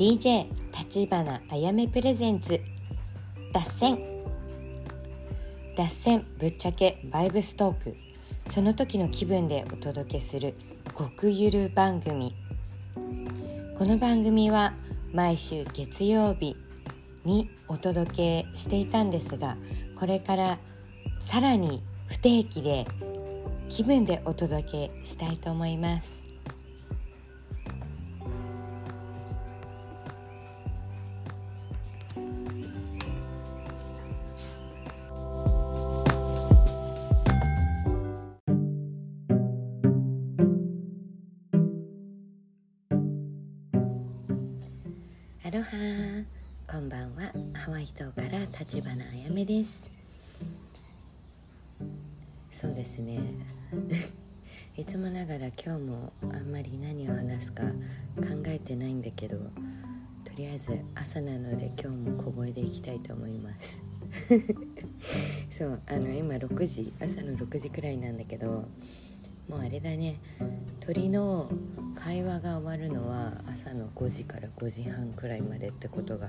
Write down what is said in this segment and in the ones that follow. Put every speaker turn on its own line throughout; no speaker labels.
DJ 立花あやめプレゼンツ。脱線。脱線ぶっちゃけバイブストーク。その時の気分でお届けする極ゆる番組。この番組は毎週月曜日にお届けしていたんですがこれからさらに不定期で気分でお届けしたいと思います。立花あやめです。そうですね。いつもながら今日もあんまり何を話すか考えてないんだけどとりあえず朝なので今日も小声でいきたいと思います。そうあの今6時朝の6時くらいなんだけどもうあれだね。鳥の会話が終わるのは朝の5時から5時半くらいまでってことが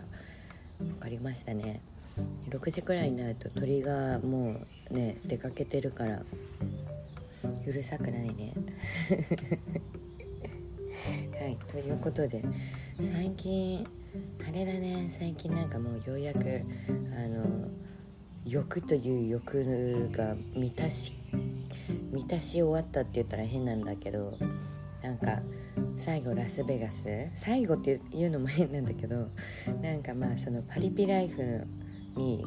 分かりましたね。6時くらいになると鳥がもうね出かけてるからうるさくないね。はいということで最近あれだね最近なんかもうようやくあの欲という欲が満たし満たし終わったって言ったら変なんだけどなんか最後ラスベガス？最後っていうのも変なんだけどなんかまあそのパリピライフのに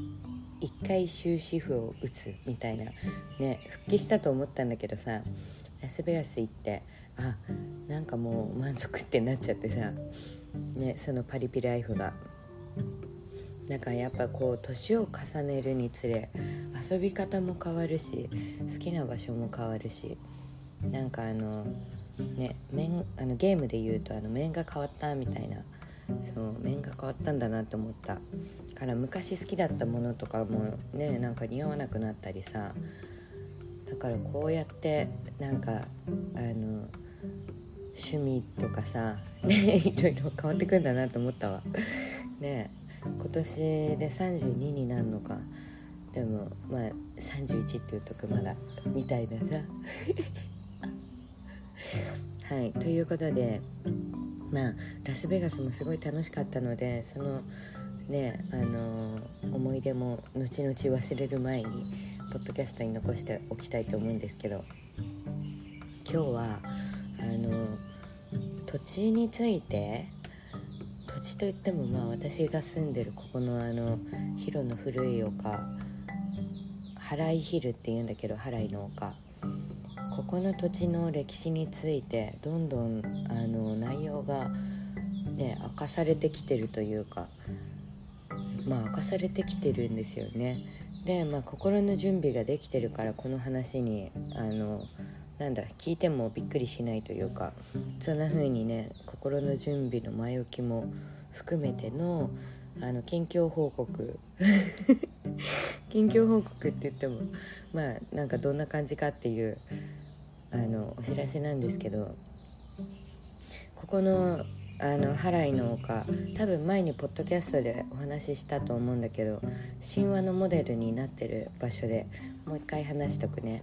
一回終止符を打つみたいなね復帰したと思ったんだけどさラスベガス行ってあなんかもう満足ってなっちゃってさねそのパリピライフが。なんかやっぱこう年を重ねるにつれ遊び方も変わるし好きな場所も変わるしなんかあのね面あのゲームで言うとあの面が変わったみたいなそう面が変わったんだなと思ったから昔好きだったものとかもねなんか似合わなくなったりさだからこうやってなんかあの趣味とかさ ねいろいろ変わってくんだなと思ったわ。ね今年で32になるのか。でもまあ31っていうとくまだみたいなさ。はいということでまあラスベガスもすごい楽しかったのでそのねあの思い出も後々忘れる前にポッドキャストに残しておきたいと思うんですけど今日はあの土地について土地といってもまあ私が住んでるここのあの広の古い丘原井ヒルっていうんだけど原井の丘。ここの土地の歴史についてどんどんあの内容がね明かされてきてるというかまあ明かされてきてるんですよね。でまあ心の準備ができてるからこの話にあのなんだ聞いてもびっくりしないというかそんな風にね心の準備の前置きも含めてのあの近況報告。近況報告って言ってもまあなんかどんな感じかっていうあのお知らせなんですけどここのあのハライの丘多分前にポッドキャストでお話ししたと思うんだけど神話のモデルになってる場所でもう一回話しとくね。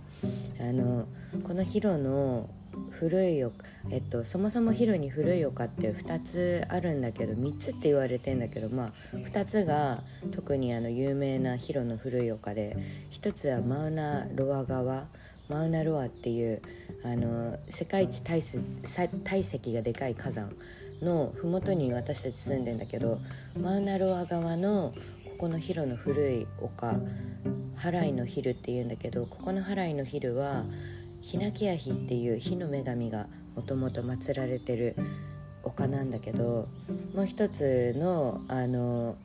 あのこのヒロの古い丘えっとそもそもヒロに古い丘って2つあるんだけど3つって言われてんだけどまあ2つが特にあの有名なヒロの古い丘で1つはマウナロア川マウナロアっていうあの世界一体体積がでかい火山。の麓に私たち住んでんだけどマウナロア側のここのヒロの古い丘ハライのヒルっていうんだけどここのハライのヒルはヒナキアヒっていう火の女神がもともと祀られてる丘なんだけどもう一つのあの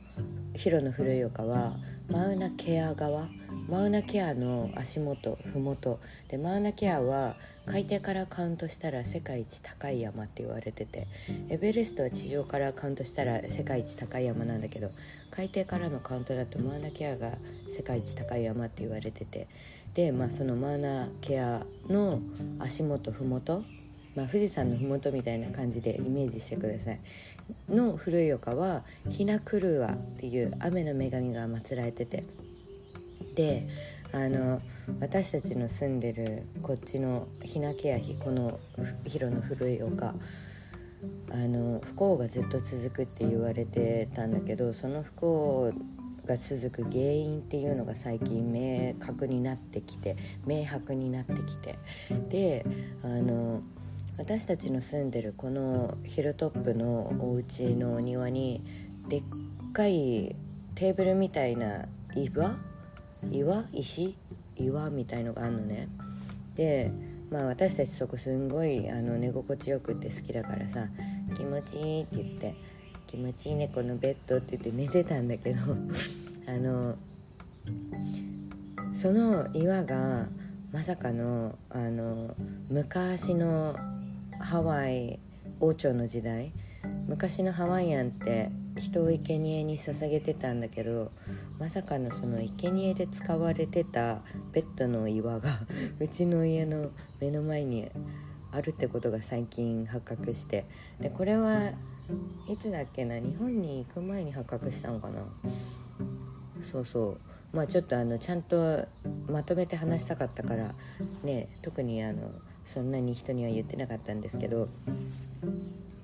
ヒロの古い丘はマウナケア側マウナケアの足元麓でマウナケアは海底からカウントしたら世界一高い山って言われててエベレストは地上からカウントしたら世界一高い山なんだけど海底からのカウントだとマウナケアが世界一高い山って言われててで、まあ、そのマウナケアの足元麓まあ、富士山の麓みたいな感じでイメージしてください。の古い丘はひなクルワっていう雨の女神が祀られてて。であの私たちの住んでるこっちのひなけやひこの広の古い丘あの不幸がずっと続くって言われてたんだけどその不幸が続く原因っていうのが最近明確になってきて明白になってきて。であの私たちの住んでるこのヒルトップのお家のお庭にでっかいテーブルみたいな岩？岩？石？岩みたいのがあるのね。でまあ私たちそこすんごいあの寝心地よくって好きだからさ気持ちいいって言って気持ちいいねこのベッドって言って寝てたんだけど あのその岩がまさかのあの昔のハワイ王朝の時代昔のハワイアンって人を生贄に捧げてたんだけどまさかのその生贄で使われてたベッドの岩が うちの家の目の前にあるってことが最近発覚してでこれはいつだっけな日本に行く前に発覚したのかな。そうそう。まあちょっとあのちゃんとまとめて話したかったからね特にあのそんなに人には言ってなかったんですけど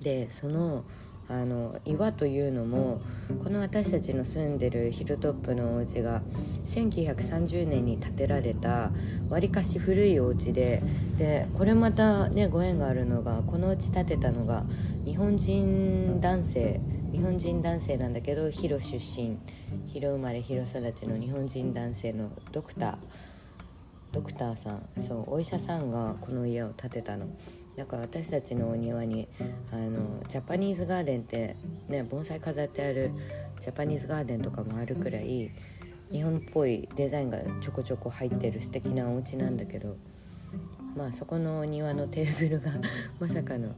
でそのあの岩というのもこの私たちの住んでるヒルトップのお家が1930年に建てられたわりかし古いお家ででこれまたねご縁があるのがこのうち建てたのが日本人男性日本人男性なんだけど広出身。広生まれ広育ちの日本人男性のドクター。ドクターさんそうお医者さんがこの家を建てたの。だから私たちのお庭にあのジャパニーズガーデンってね盆栽飾ってあるジャパニーズガーデンとかもあるくらい日本っぽいデザインがちょこちょこ入ってる素敵なお家なんだけどまあそこのお庭のテーブルが まさかの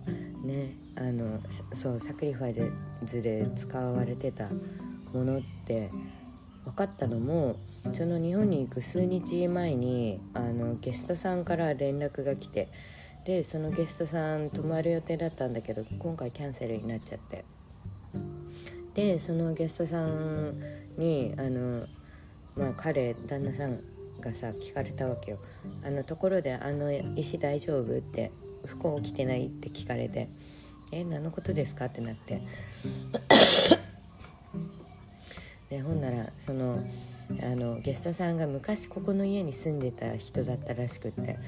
ねあのそうサクリファイズで使われてたものって分かったのもその日本に行く数日前にあのゲストさんから連絡が来てでそのゲストさん泊まる予定だったんだけど今回キャンセルになっちゃって。でそのゲストさんにあのまあ彼旦那さんがさ聞かれたわけよ。あのところであの石大丈夫って不幸起きてないって聞かれてえ何のことですかってなって。でほんならそのあのゲストさんが昔ここの家に住んでた人だったらしくって。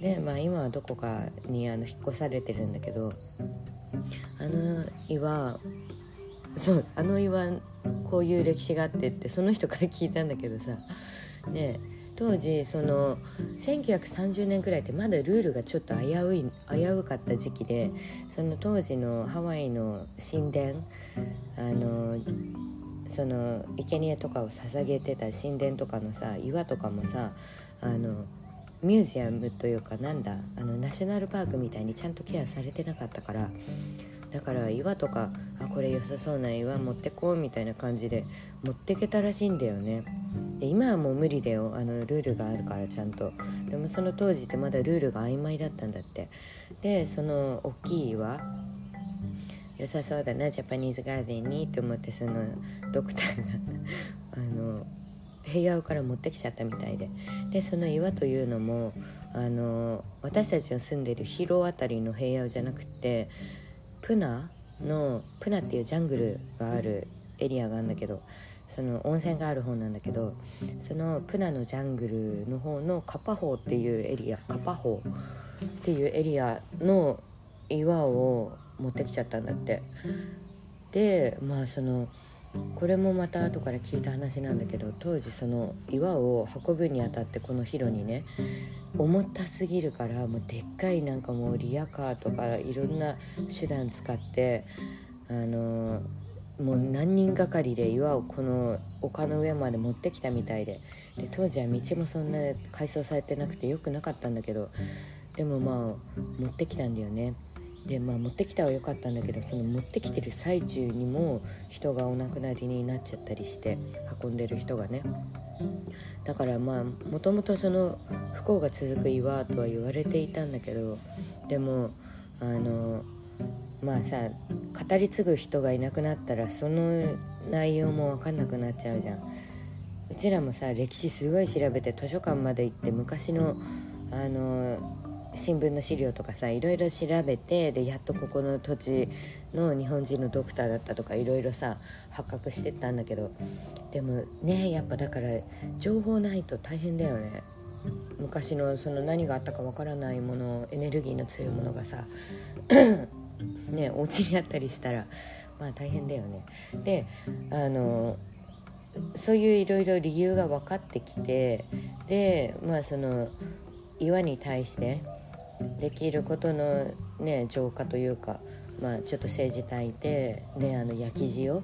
でまあ今はどこかにあの引っ越されてるんだけどあの岩そうあの岩こういう歴史があってってその人から聞いたんだけどさ。ね当時その1930年くらいってまだルールがちょっと危うい危うかった時期でその当時のハワイの神殿あのその生贄とかを捧げてた神殿とかのさ岩とかもさあのミュージアムというかなんだあのナショナルパークみたいにちゃんとケアされてなかったからだから岩とかあこれ良さそうな岩持ってこうみたいな感じで持ってけたらしいんだよね。で今はもう無理だよあのルールがあるからちゃんと。でもその当時ってまだルールが曖昧だったんだって。でその大きい岩良さそうだなジャパニーズガーデンにって思ってそのドクターが あの部屋から持ってきちゃったみたいで。でその岩というのもあの私たちの住んでる広尾辺りの平野じゃなくてプナのプナっていうジャングルがあるエリアがあるんだけどその温泉がある方なんだけどそのプナのジャングルの方のカパホーっていうエリアカパホーっていうエリアの岩を持ってきちゃったんだってでまあそのこれもまた後から聞いた話なんだけど当時その岩を運ぶにあたってこの広にね重たすぎるからもうでっかいなんかもうリアカーとかいろんな手段使ってあのもう何人がかりで岩をこの丘の上まで持ってきたみたいでで当時は道もそんな改装されてなくてよくなかったんだけどでもまあ持ってきたんだよね。でまあ持ってきたは良かったんだけどその持ってきてる最中にも人がお亡くなりになっちゃったりして運んでる人がね。だからまあもともとその不幸が続く岩とは言われていたんだけどでもあのまあさ語り継ぐ人がいなくなったらその内容も分かんなくなっちゃうじゃん。うちらもさ歴史すごい調べて図書館まで行って昔のあの新聞の資料とかさいろいろ調べてでやっとここの土地の日本人のドクターだったとかいろいろさ発覚してったんだけどでもねやっぱだから情報ないと大変だよね。昔のその何があったかわからないものエネルギーの強いものがさ ねお家にあったりしたらまあ大変だよね。であのそういういろいろ理由が分かってきてでまあその岩に対してできることのね浄化というかまあちょっと政治炊いてであの焼き塩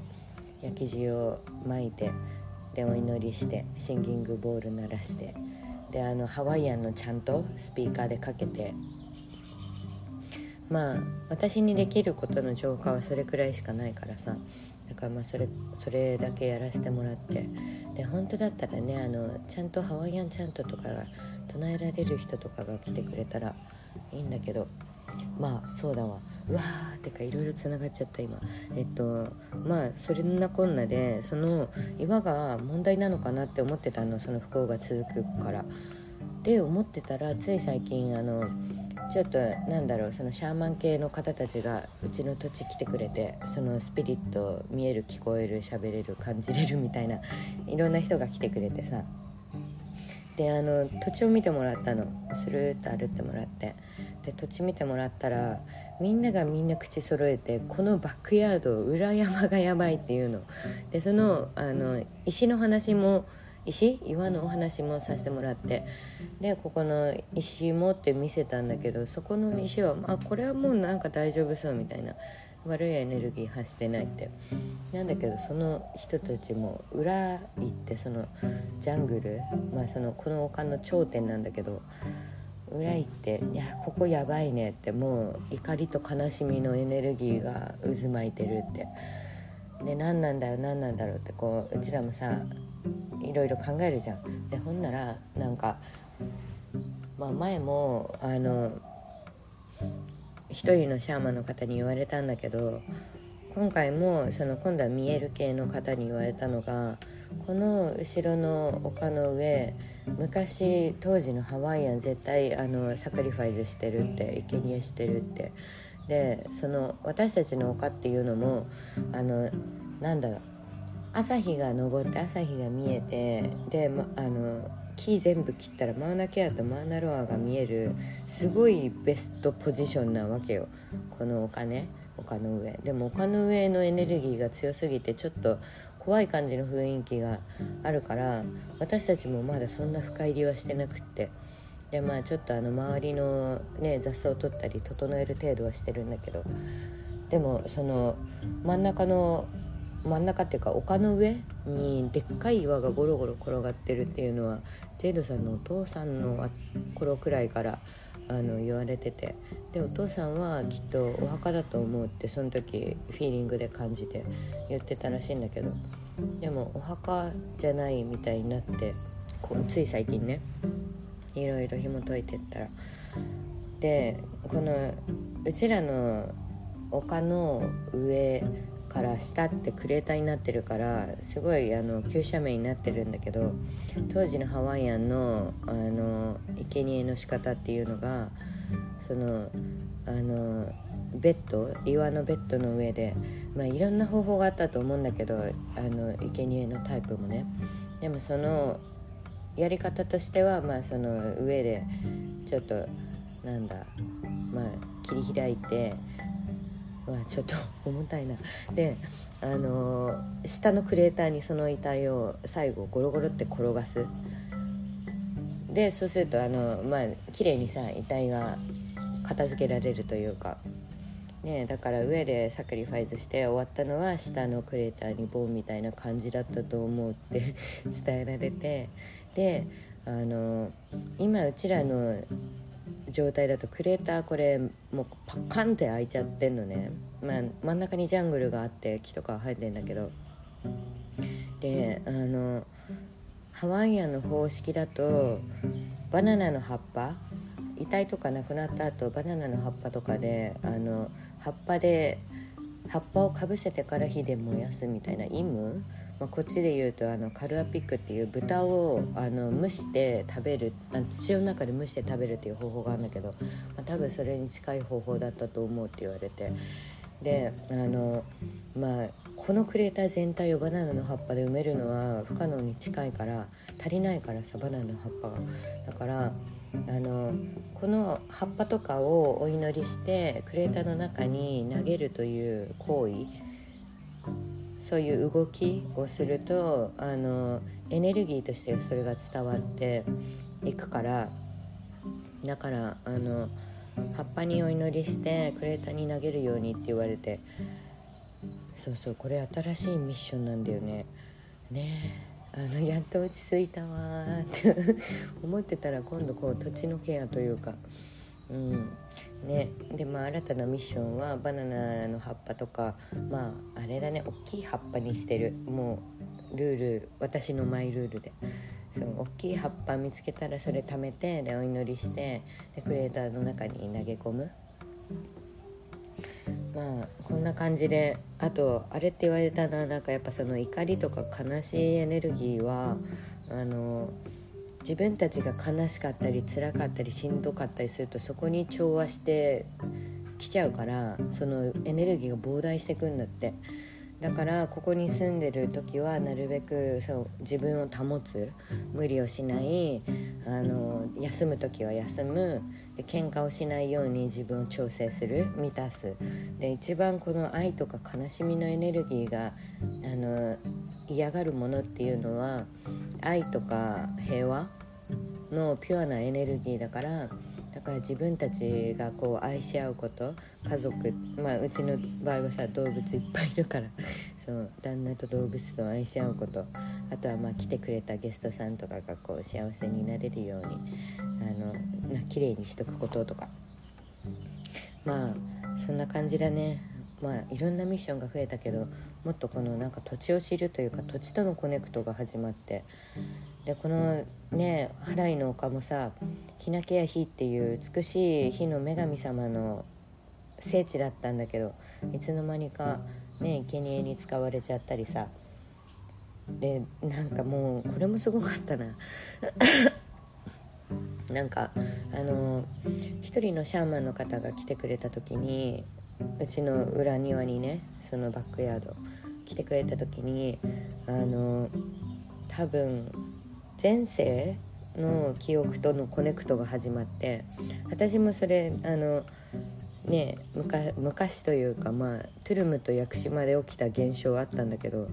焼き塩を巻いてでお祈りしてシンギングボール鳴らしてであのハワイアンのちゃんとスピーカーでかけてまあ私にできることの浄化はそれくらいしかないからさだからまあそれそれだけやらせてもらってで本当だったらねあのちゃんとハワイアンチャントとかが唱えられる人とかが来てくれたらいいんだけどまあそうだわ。うわーってかいろいろつながっちゃった今。えっとまあそれなこんなでその岩が問題なのかなって思ってたの。その不幸が続くから。で思ってたらつい最近あのちょっとなんだろうそのシャーマン系の方たちがうちの土地来てくれてそのスピリット見える聞こえる喋れる感じれるみたいないろんな人が来てくれてさ。であの土地を見てもらったの。スルーッと歩ってもらって。で土地見てもらったらみんながみんな口揃えてこのバックヤード裏山がやばいっていうの。でそのあの石の話も石？岩のお話もさせてもらって。でここの石もって見せたんだけどそこの石はあこれはもうなんか大丈夫そうみたいな。悪いエネルギー発してないって。なんだけどその人たちも裏行ってそのジャングルまあそのこの丘の頂点なんだけど裏行って「いやここやばいね」ってもう怒りと悲しみのエネルギーが渦巻いてるって。で何なんだよ何なんだろうってこううちらもさいろいろ考えるじゃん。でほんならなんか、まあ、前もあの一人のシャーマンの方に言われたんだけど今回もその今度は見える系の方に言われたのがこの後ろの丘の上昔当時のハワイアン絶対あのサクリファイズしてるって生贄してるって。でその私たちの丘っていうのもあのなんだろう朝日が昇って朝日が見えてで、ま、あの木全部切ったらマウナケアとマウナロアが見えるすごいベストポジションなわけよ。この丘ね丘の上。でも丘の上のエネルギーが強すぎてちょっと怖い感じの雰囲気があるから私たちもまだそんな深入りはしてなくって。でまあちょっとあの周りのね雑草を取ったり整える程度はしてるんだけど。でもその真ん中の真ん中っていうか丘の上にでっかい岩がゴロゴロ転がってるっていうのはジェイドさんのお父さんの頃くらいからあの言われてて。でお父さんはきっとお墓だと思うってその時フィーリングで感じて言ってたらしいんだけど。でもお墓じゃないみたいになってこつい最近ねいろいろ紐解いてったら。でこのうちらの丘の上から下ってクレーターになってるからすごいあの急斜面になってるんだけど当時のハワイアンのあの生贄の仕方っていうのがそのあのベッド岩のベッドの上で、まあ、いろんな方法があったと思うんだけどあの生贄のタイプもね。でもそのやり方としては、まあ、その上でちょっとなんだ、まあ、切り開いてわちょっと重たいな。であの、下のクレーターにその遺体を最後ゴロゴロって転がす。でそうするとあのまあ綺麗にさ遺体が片付けられるというか。ねだから上でサクリファイズして終わったのは下のクレーターにボンみたいな感じだったと思うって 伝えられて。であの今うちらの状態だとクレーターこれもうパッカンって開いちゃってんのね、まあ、真ん中にジャングルがあって木とか生えてんだけど。であのハワイアンの方式だとバナナの葉っぱ遺体とかなくなった後バナナの葉っぱとかであの葉っぱで葉っぱをかぶせてから火で燃やすみたいなイム、まあ、こっちで言うとあのカルアピックっていう豚をあの蒸して食べる土の中で蒸して食べるっていう方法があるんだけど、まあ、多分それに近い方法だったと思うって言われて。であのまあこのクレーター全体をバナナの葉っぱで埋めるのは不可能に近いから足りないからさバナナの葉っぱが。だからあのこの葉っぱとかをお祈りしてクレーターの中に投げるという行為。そういう動きをするとあのエネルギーとしてそれが伝わっていくからだからあの葉っぱにお祈りしてクレーターに投げるようにって言われてそうそうこれ新しいミッションなんだよね。ねあのやっと落ち着いたわって 思ってたら今度こう土地のケアというかうん。ね。でまあ新たなミッションはバナナの葉っぱとかまああれだね。大きい葉っぱにしてる。もうルール私のマイルールで。そう大きい葉っぱ見つけたらそれ貯めてでお祈りしてでクレーターの中に投げ込む。まあこんな感じであとあれって言われたな。なんかやっぱその怒りとか悲しいエネルギーはあの自分たちが悲しかったり辛かったりしんどかったりするとそこに調和してきちゃうからそのエネルギーが膨大してくんだって。だからここに住んでる時はなるべくそう自分を保つ。無理をしない。あの休む時は休む。で喧嘩をしないように自分を調整する。満たす。で一番この愛とか悲しみのエネルギーがあの嫌がるものっていうのは愛とか平和のピュアなエネルギーだからだから自分たちがこう愛し合うこと家族まあうちの場合はさ動物いっぱいいるから そう旦那と動物と愛し合うことあとはまあ来てくれたゲストさんとかがこう幸せになれるようにあのな綺麗にしとくこととか。まあそんな感じだね。まあいろんなミッションが増えたけどもっとこのなんか土地を知るというか土地とのコネクトが始まってでこのね払いの丘もさひなけや火っていう美しい火の女神様の聖地だったんだけどいつの間にかね生贄に使われちゃったりさ。でなんかもうこれもすごかったな。なんかあの一人のシャーマンの方が来てくれた時にうちの裏庭にねそのバックヤード来てくれた時にあの多分前世の記憶とのコネクトが始まって私もそれあのね昔というかまあトゥルムと屋久島で起きた現象あったんだけど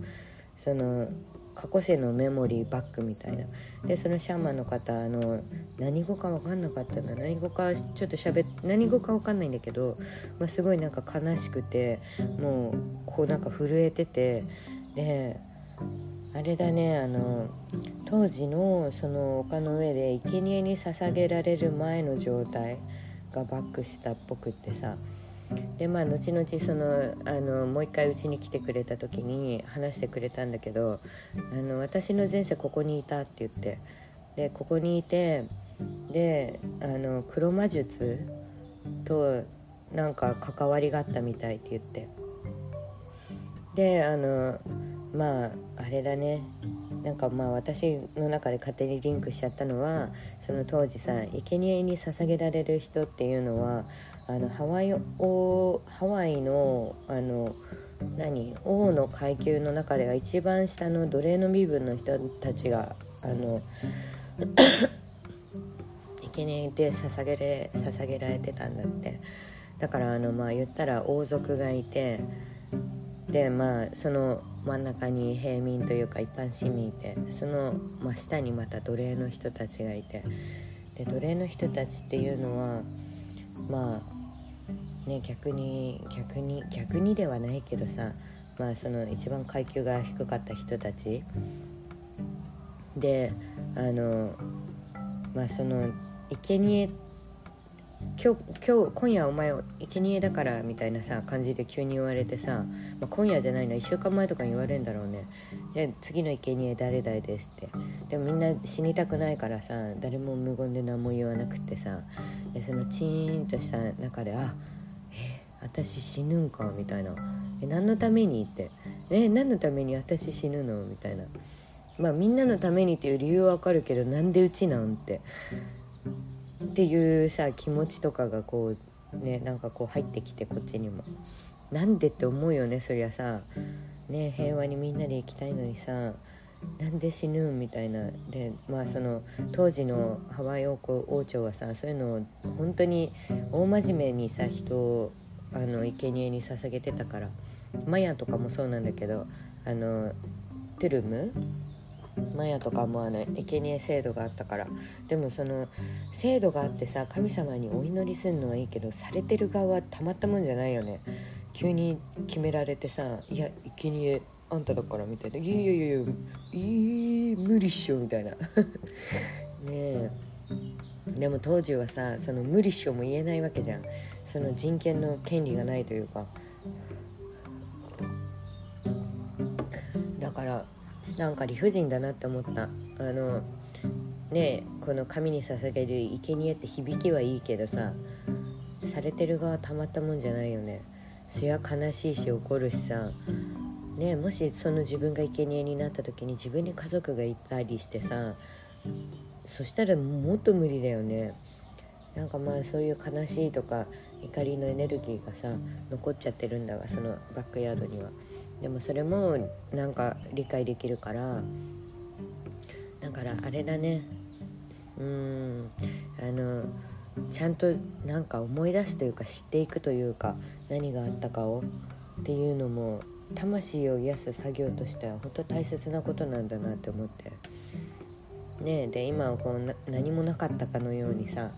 その過去世のメモリーバックみたいな。でそのシャーマンの方あの何語か分かんなかったんだ。何語かちょっと喋っ何語か分かんないんだけど、まあ、すごいなんか悲しくてもうこうなんか震えててであれだねあの当時のその丘の上で生贄に捧げられる前の状態がバックしたっぽくってさ。でまあ後々そのあのもう一回うちに来てくれた時に話してくれたんだけどあの私の前世ここにいたって言って。でここにいてであの黒魔術となんか関わりがあったみたいって言って。であのまああれだね。なんかまあ私の中で勝手にリンクしちゃったのはその当時さ生贄に捧げられる人っていうのはあのハワイ王ハワイのあの何王の階級の中では一番下の奴隷の身分の人たちがあの 生贄で捧げれ捧げられてたんだって。だからあのまあ言ったら王族がいてでまあその真ん中に平民というか一般市民いてその真下にまた奴隷の人たちがいてで奴隷の人たちっていうのはまあね逆に逆に逆にではないけどさまあその一番階級が低かった人たち。であのまあその生贄今日今日今夜お前生贄だからみたいなさ感じで急に言われてさ、まあ、今夜じゃないな1週間前とかに言われるんだろうね。で次の生贄誰々ですって。でもみんな死にたくないからさ誰も無言で何も言わなくてさでそのチーンとした中であえ私死ぬんかみたいな。え何のためにって。え何のために私死ぬの？みたいな。まあみんなのためにっていう理由はわかるけどなんでうちなん？って。っていうさ気持ちとかがこうねなんかこう入ってきてこっちにも。なんでって思うよねそりゃさ。ね平和にみんなで行きたいのにさ。なんで死ぬみたいな。でまあその当時のハワイ王王朝はさそういうのを本当に大真面目にさ人をあの生贄に捧げてたから。マヤとかもそうなんだけどあのトゥルムマヤとかもあの生贄制度があったから。でもその制度があってさ神様にお祈りするのはいいけどされてる側はたまったもんじゃないよね。急に決められてさ「いや生贄あんただから」みたいな「いやいやいやいやいい無理っしょ」みたいな。ねえ。でも当時はさその無理っしょも言えないわけじゃん。その人権の権利がないというか。なんか理不尽だなって思った。あのねこの神に捧げる生贄って響きはいいけどさされてる側たまったもんじゃないよね。そりゃ悲しいし怒るしさ。ねもしその自分が生贄になった時に自分に家族がいたりしてさそしたらもっと無理だよね。なんかまあそういう悲しいとか怒りのエネルギーがさ残っちゃってるんだわそのバックヤードには。でもそれもなんか理解できるからだからあれだね。うん。あのちゃんとなんか思い出すというか知っていくというか何があったかを。っていうのも魂を癒す作業としては本当大切なことなんだなって思って。ねで今はこう何もなかったかのようにさ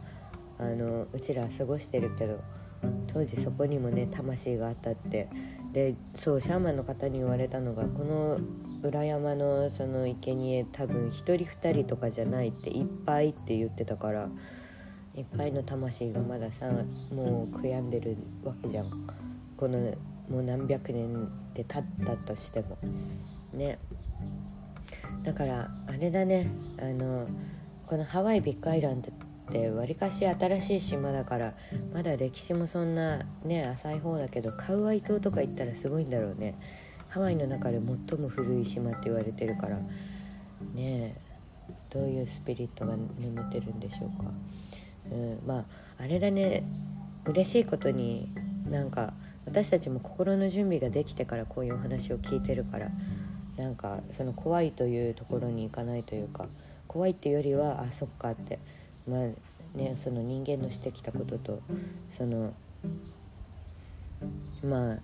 あのうちらは過ごしてるけど当時そこにもね魂があったってでそうシャーマンの方に言われたのがこの裏山のその生贄多分1人2人とかじゃないっていっぱいって言ってたからいっぱいの魂がまださもう悔やんでるわけじゃん。このもう何百年で経ったとしても。ね。だからあれだね。あのこのハワイビッグアイランドってわりかし新しい島だからまだ歴史もそんなね浅い方だけどカウアイ島とか行ったらすごいんだろうね。ハワイの中で最も古い島って言われてるからねえどういうスピリットが眠ってるんでしょうか、うん、まああれだね嬉しいことになんか私たちも心の準備ができてからこういうお話を聞いてるからなんかその怖いというところに行かないというか怖いっていうよりはあそっかって。まあねその人間のしてきたこととそのまあ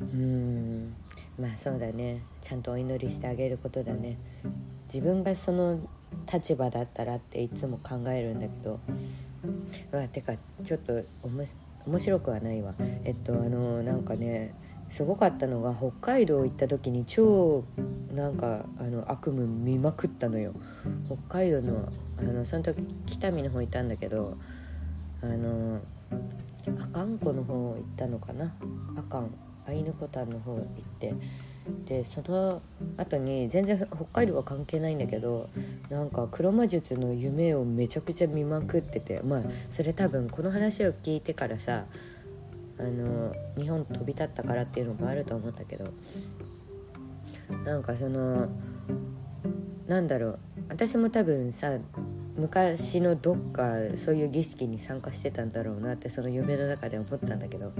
うんまあそうだね。ちゃんとお祈りしてあげることだね。自分がその立場だったらっていつも考えるんだけどまあてかちょっと面白くはないわ。えっとあのなんかねすごかったのが北海道行った時に超なんかあの悪夢見まくったのよ。北海道のあのその時北見の方いたんだけどあの阿寒湖の方行ったのかな？阿寒アイヌコタンの方行って。でその後に全然北海道は関係ないんだけどなんか黒魔術の夢をめちゃくちゃ見まくってて。まあそれ多分この話を聞いてからさあの日本飛び立ったからっていうのもあると思ったけどなんかそのなんだろう私も多分さ昔のどっかそういう儀式に参加してたんだろうなってその夢の中で思ったんだけど、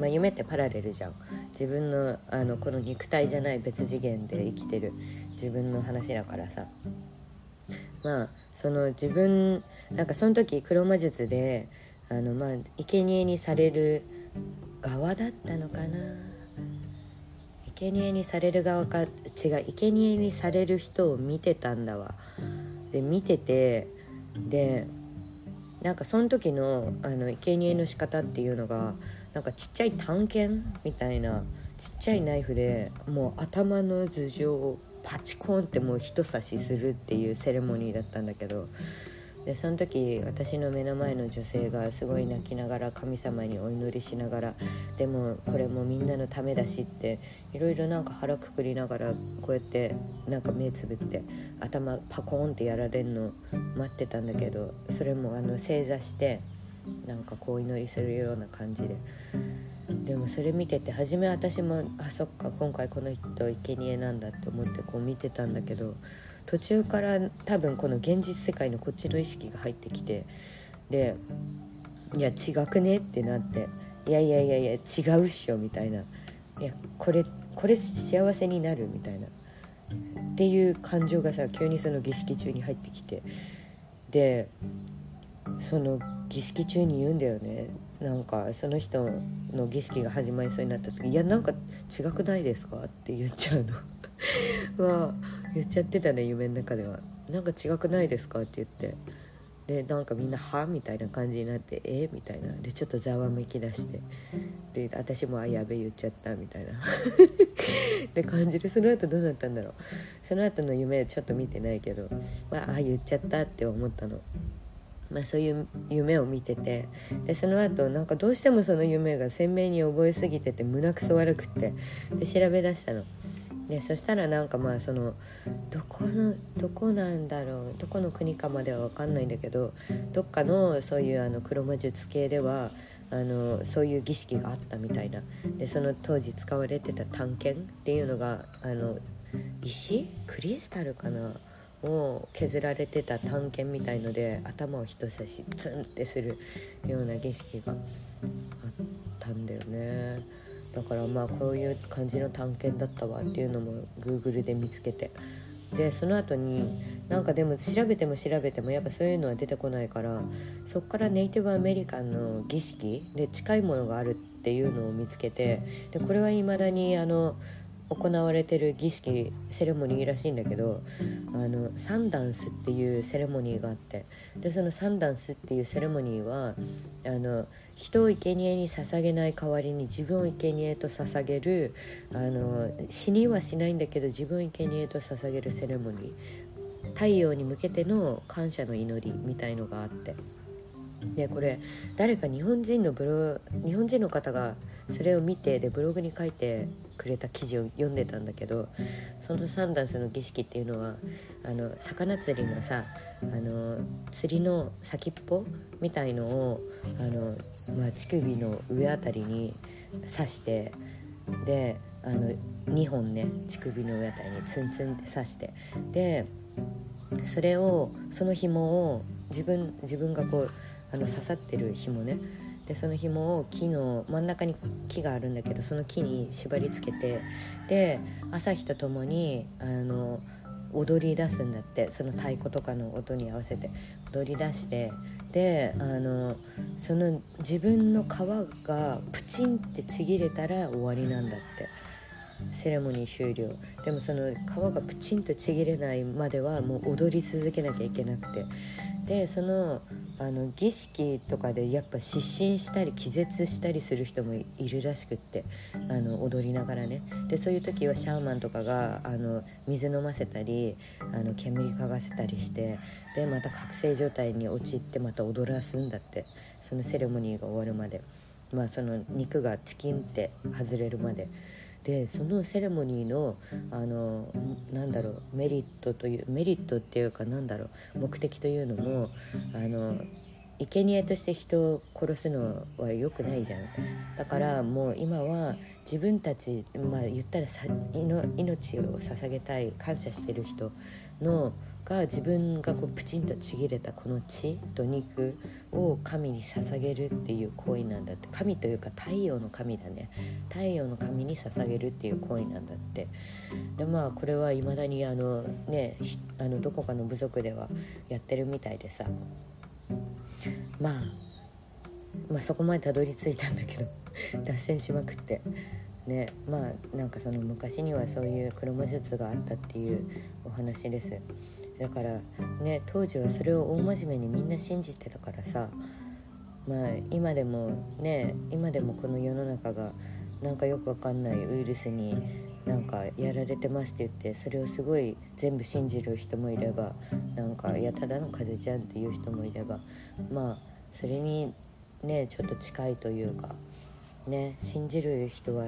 まあ、夢ってパラレルじゃん。自分のあのこの肉体じゃない別次元で生きてる自分の話だからさ。まあその自分なんかその時黒魔術であのまあ生贄にされる側だったのかな。生贄にされる側か違う生贄にされる人を見てたんだわ。で見ててでなんかその時のあの生贄の仕方っていうのがなんかちっちゃい探検みたいなちっちゃいナイフでもう頭の頭上をパチコンってもう一刺しするっていうセレモニーだったんだけどでその時私の目の前の女性がすごい泣きながら神様にお祈りしながらでもこれもみんなのためだしっていろいろなんか腹くくりながらこうやってなんか目つぶって頭パコーンってやられるの待ってたんだけどそれもあの正座してなんかこう祈りするような感じで。でもそれ見てて初め私もあそっか今回この人生贄なんだって思ってこう見てたんだけど途中から多分この現実世界のこっちの意識が入ってきてでいや違くねってなっていやいやいやいや違うっしょみたいな。いやこれこれ幸せになるみたいな。っていう感情がさ急にその儀式中に入ってきて。でその儀式中に言うんだよね。なんかその人の儀式が始まりそうになった時「いやなんか違くないですか?」って言っちゃうの。は言っちゃってたね夢の中では「なんか違くないですか?」って言って。でなんかみんな「は?」みたいな感じになって「えみたいな。でちょっとざわめき出して。で私も「あやべ言っちゃった」みたいな。で感じでその後どうなったんだろう。その後の夢ちょっと見てないけど、まあ、あ言っちゃったって思ったの。まあ、そういう夢を見てて。でその後なんかどうしてもその夢が鮮明に覚えすぎてて胸くそ悪くって。で調べ出したの。でそしたらなんかまあそのどこのどこなんだろうどこの国かまでは分かんないんだけどどっかのそういうあの黒魔術系ではあのそういう儀式があったみたいな。でその当時使われてた探検っていうのがあの石？クリスタルかな？を削られてた探検みたいので頭を人差しツンってするような儀式があったんだよね。だからまあこういう感じの探検だったわっていうのもグーグルで見つけて。でその後になんかでも調べても調べてもやっぱそういうのは出てこないからそっからネイティブアメリカンの儀式で近いものがあるっていうのを見つけてでこれはいまだにあの行われてる儀式セレモニーらしいんだけどあのサンダンスっていうセレモニーがあってでそのサンダンスっていうセレモニーはあの人を生贄に捧げない代わりに自分を生贄と捧げるあの死にはしないんだけど自分を生贄と捧げるセレモニー。太陽に向けての感謝の祈りみたいのがあって。でこれ誰か日本人のブロ日本人の方がそれを見てでブログに書いてくれた記事を読んでたんだけどそのサンダンスの儀式っていうのはあの魚釣りのさあの釣りの先っぽみたいのをあの、まあ、乳首の上あたりに刺してであの2本ね乳首の上あたりにツンツンって刺してでそれをその紐を自分自分がこうあの刺さってる紐ねでその紐を木の真ん中に木があるんだけどその木に縛り付けてで朝日とともにあの踊り出すんだってその太鼓とかの音に合わせて。踊り出してであのその自分の皮がプチンってちぎれたら終わりなんだって。セレモニー終了。でもその皮がプチンとちぎれないまではもう踊り続けなきゃいけなくて。でそのあの儀式とかでやっぱ失神したり気絶したりする人もいるらしくってあの踊りながらね。でそういう時はシャーマンとかがあの水飲ませたりあの煙嗅がせたりしてでまた覚醒状態に陥ってまた踊らすんだって。そのセレモニーが終わるまで。まあその肉がチキンって外れるまで。でそのセレモニーのあのなんだろうメリットというメリットっていうかなんだろう目的というのもあの生贄として人を殺すのは良くないじゃん。だからもう今は自分たちまあ言ったらさ命を捧げたい感謝してる人のが自分がこうプチンとちぎれたこの血と肉を神に捧げるっていう行為なんだって。神というか太陽の神だね。太陽の神に捧げるっていう行為なんだって。でまあこれはいまだにあのねあのどこかの部族ではやってるみたいでさ。まあまあそこまでたどり着いたんだけど 脱線しまくって。ねまあなんかその昔にはそういう黒魔術があったっていうお話です。だからね当時はそれを大真面目にみんな信じてたからさまあ今でもね今でもこの世の中がなんかよくわかんないウイルスになんかやられてますって言ってそれをすごい全部信じる人もいればなんかいやただの風ちゃんっていう人もいればまあそれにねちょっと近いというかね信じる人は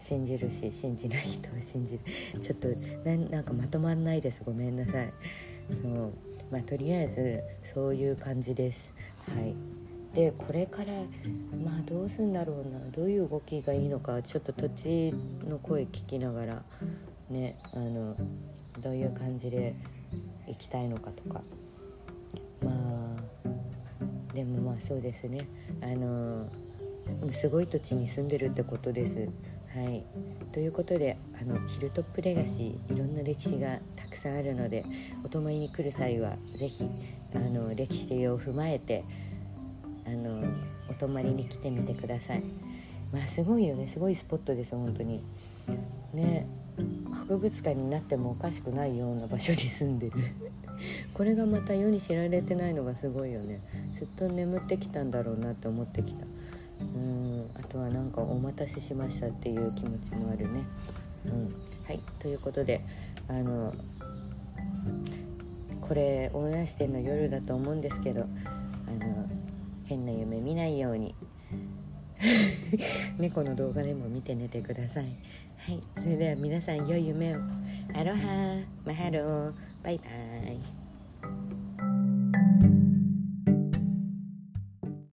信じるし信じない人は信じる。ちょっとなんかまとまんないです。ごめんなさい。そう。まあとりあえずそういう感じです。はい。でこれからまあどうすんだろうな。どういう動きがいいのかちょっと土地の声聞きながらねあのどういう感じで行きたいのかとか。まあでもまあそうですね。あのすごい土地に住んでるってことです。はい、ということであのヒルトップレガシーいろんな歴史がたくさんあるのでお泊まりに来る際は是非あの歴史を踏まえてあのお泊まりに来てみてください。まあすごいよね。すごいスポットです本当に。ね。博物館になってもおかしくないような場所に住んでる。これがまた世に知られてないのがすごいよね。ずっと眠ってきたんだろうなって思ってきた。うん。あとはなんかお待たせしましたっていう気持ちもあるね。うん。はい。ということであのこれオンエアしてんの夜だと思うんですけどあの変な夢見ないように。猫の動画でも見て寝てください。はい。それでは皆さん良い夢を。アロハマハロー。バイバイ